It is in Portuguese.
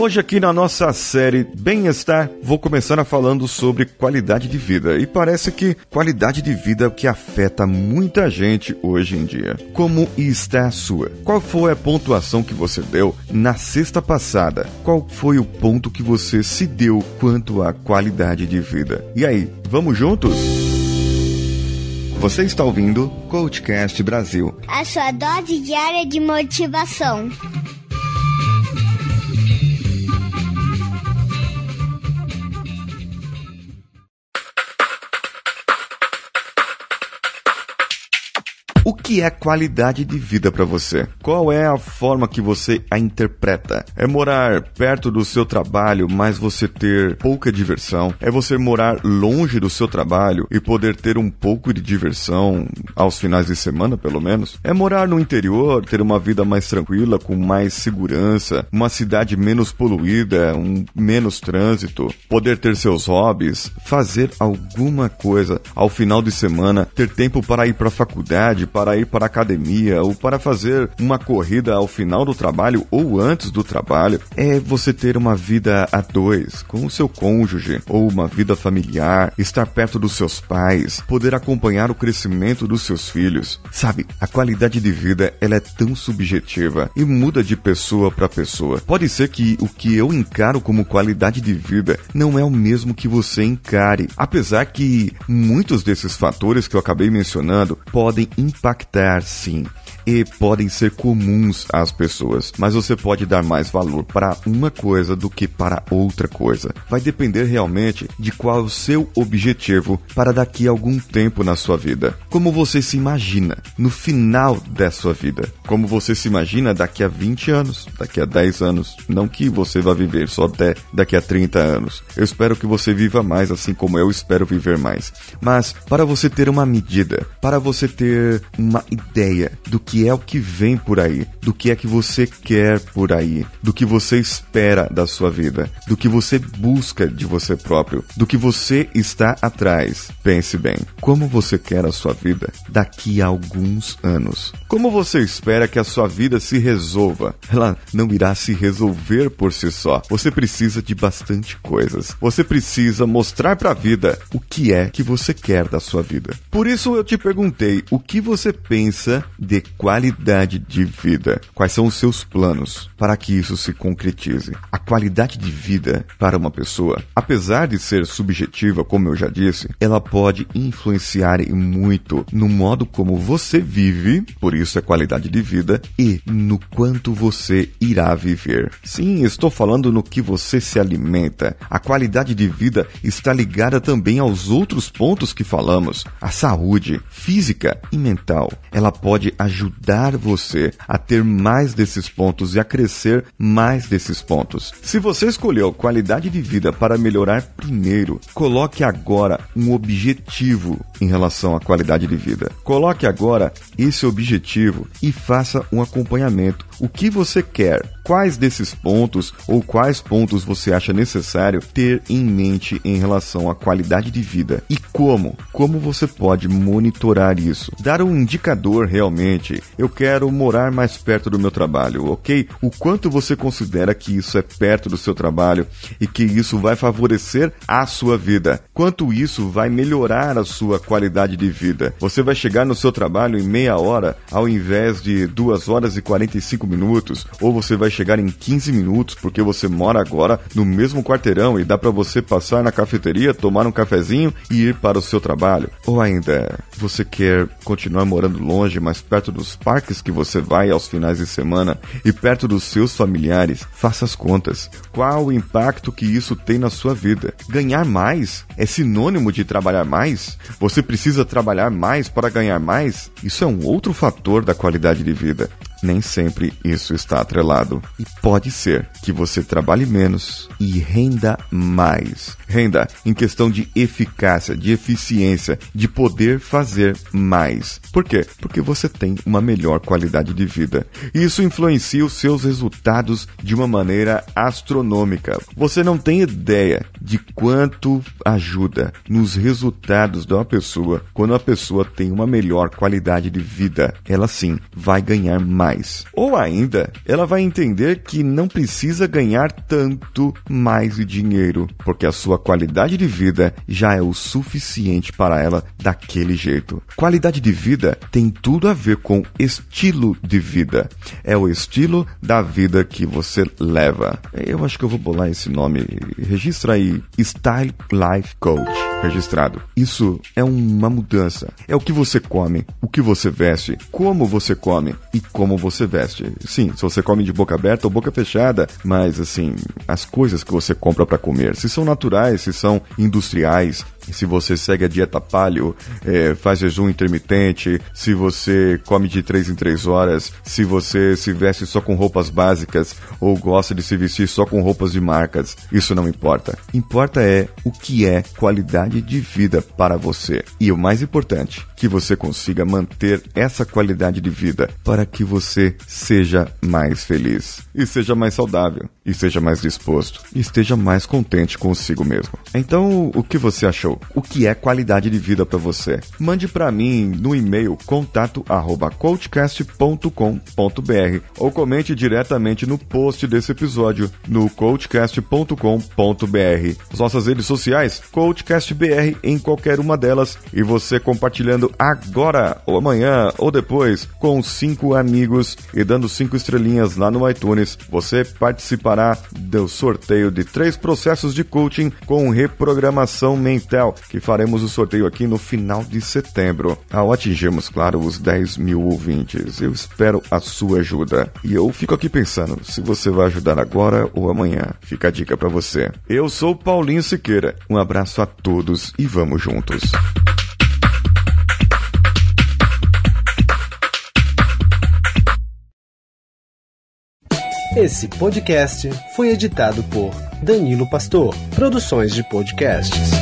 Hoje aqui na nossa série Bem-Estar, vou começar falando sobre qualidade de vida. E parece que qualidade de vida é o que afeta muita gente hoje em dia. Como está a sua? Qual foi a pontuação que você deu na sexta passada? Qual foi o ponto que você se deu quanto à qualidade de vida? E aí, vamos juntos? Você está ouvindo Coachcast Brasil. A sua dose diária de motivação. O que é qualidade de vida para você? Qual é a forma que você a interpreta? É morar perto do seu trabalho, mas você ter pouca diversão? É você morar longe do seu trabalho e poder ter um pouco de diversão aos finais de semana, pelo menos? É morar no interior, ter uma vida mais tranquila, com mais segurança, uma cidade menos poluída, um menos trânsito, poder ter seus hobbies, fazer alguma coisa ao final de semana, ter tempo para ir para a faculdade, para ir para a academia ou para fazer uma corrida ao final do trabalho ou antes do trabalho, é você ter uma vida a dois, com o seu cônjuge, ou uma vida familiar, estar perto dos seus pais, poder acompanhar o crescimento dos seus filhos. Sabe, a qualidade de vida ela é tão subjetiva e muda de pessoa para pessoa. Pode ser que o que eu encaro como qualidade de vida não é o mesmo que você encare, apesar que muitos desses fatores que eu acabei mencionando podem impactar sim e podem ser comuns às pessoas, mas você pode dar mais valor para uma coisa do que para outra coisa. Vai depender realmente de qual é o seu objetivo para daqui a algum tempo na sua vida. Como você se imagina no final da sua vida? Como você se imagina daqui a 20 anos, daqui a 10 anos? Não que você vá viver só até daqui a 30 anos. Eu espero que você viva mais, assim como eu espero viver mais. Mas para você ter uma medida, para você ter uma ideia do que é o que vem por aí, do que é que você quer por aí, do que você espera da sua vida, do que você busca de você próprio, do que você está atrás. Pense bem, como você quer a sua vida daqui a alguns anos? Como você espera que a sua vida se resolva? Ela não irá se resolver por si só. Você precisa de bastante coisas. Você precisa mostrar para a vida o que é que você quer da sua vida. Por isso eu te perguntei, o que você pensa de qualidade de vida? Quais são os seus planos para que isso se concretize? A qualidade de vida para uma pessoa, apesar de ser subjetiva, como eu já disse, ela pode influenciar muito no modo como você vive, por isso é qualidade de vida, e no quanto você irá viver. Sim, estou falando no que você se alimenta. A qualidade de vida está ligada também aos outros pontos que falamos, a saúde física e mental. Ela pode ajudar você a ter mais desses pontos e a crescer mais desses pontos. Se você escolheu qualidade de vida para melhorar primeiro, coloque agora um objetivo em relação à qualidade de vida. Coloque agora esse objetivo e faça um acompanhamento. O que você quer? Quais desses pontos ou quais pontos você acha necessário ter em mente em relação à qualidade de vida? E como? Como você pode monitorar isso? Dar um indicador realmente. Eu quero morar mais perto do meu trabalho, ok? O quanto você considera que isso é perto do seu trabalho e que isso vai favorecer a sua vida? Quanto isso vai melhorar a sua qualidade de vida? Você vai chegar no seu trabalho em meia hora ao invés de duas horas e 45 minutos, ou você vai chegar em 15 minutos porque você mora agora no mesmo quarteirão e dá para você passar na cafeteria, tomar um cafezinho e ir para o seu trabalho. Ou ainda, você quer continuar morando longe, mas perto dos parques que você vai aos finais de semana e perto dos seus familiares. Faça as contas. Qual o impacto que isso tem na sua vida? Ganhar mais é sinônimo de trabalhar mais? Você precisa trabalhar mais para ganhar mais? Isso é um outro fator da qualidade de vida nem sempre isso está atrelado. E pode ser que você trabalhe menos e renda mais. Renda em questão de eficácia, de eficiência, de poder fazer mais. Por quê? Porque você tem uma melhor qualidade de vida. Isso influencia os seus resultados de uma maneira astronômica. Você não tem ideia de quanto ajuda nos resultados de uma pessoa quando a pessoa tem uma melhor qualidade de vida. Ela sim vai ganhar mais mais. Ou ainda, ela vai entender que não precisa ganhar tanto mais dinheiro, porque a sua qualidade de vida já é o suficiente para ela daquele jeito. Qualidade de vida tem tudo a ver com estilo de vida. É o estilo da vida que você leva. Eu acho que eu vou bolar esse nome. Registra aí Style Life Coach. Registrado. Isso é uma mudança. É o que você come, o que você veste, como você come e como você veste. Sim, se você come de boca aberta ou boca fechada, mas assim, as coisas que você compra para comer, se são naturais, se são industriais, se você segue a dieta paleo, é, faz jejum intermitente, se você come de 3 em 3 horas, se você se veste só com roupas básicas ou gosta de se vestir só com roupas de marcas, isso não importa. Importa é o que é qualidade de vida para você. E o mais importante, que você consiga manter essa qualidade de vida para que você seja mais feliz e seja mais saudável e seja mais disposto e esteja mais contente consigo mesmo. Então, o que você achou? O que é qualidade de vida para você? Mande para mim no e-mail contato@coachcast.com.br ou comente diretamente no post desse episódio no coachcast.com.br. As nossas redes sociais, coachcastbr em qualquer uma delas e você compartilhando agora ou amanhã ou depois com cinco amigos e dando cinco estrelinhas lá no iTunes, você participará do sorteio de três processos de coaching com reprogramação mental que faremos o sorteio aqui no final de setembro. Ao atingirmos, claro, os 10 mil ouvintes, eu espero a sua ajuda. E eu fico aqui pensando se você vai ajudar agora ou amanhã. Fica a dica para você. Eu sou Paulinho Siqueira. Um abraço a todos e vamos juntos. Esse podcast foi editado por Danilo Pastor, Produções de Podcasts.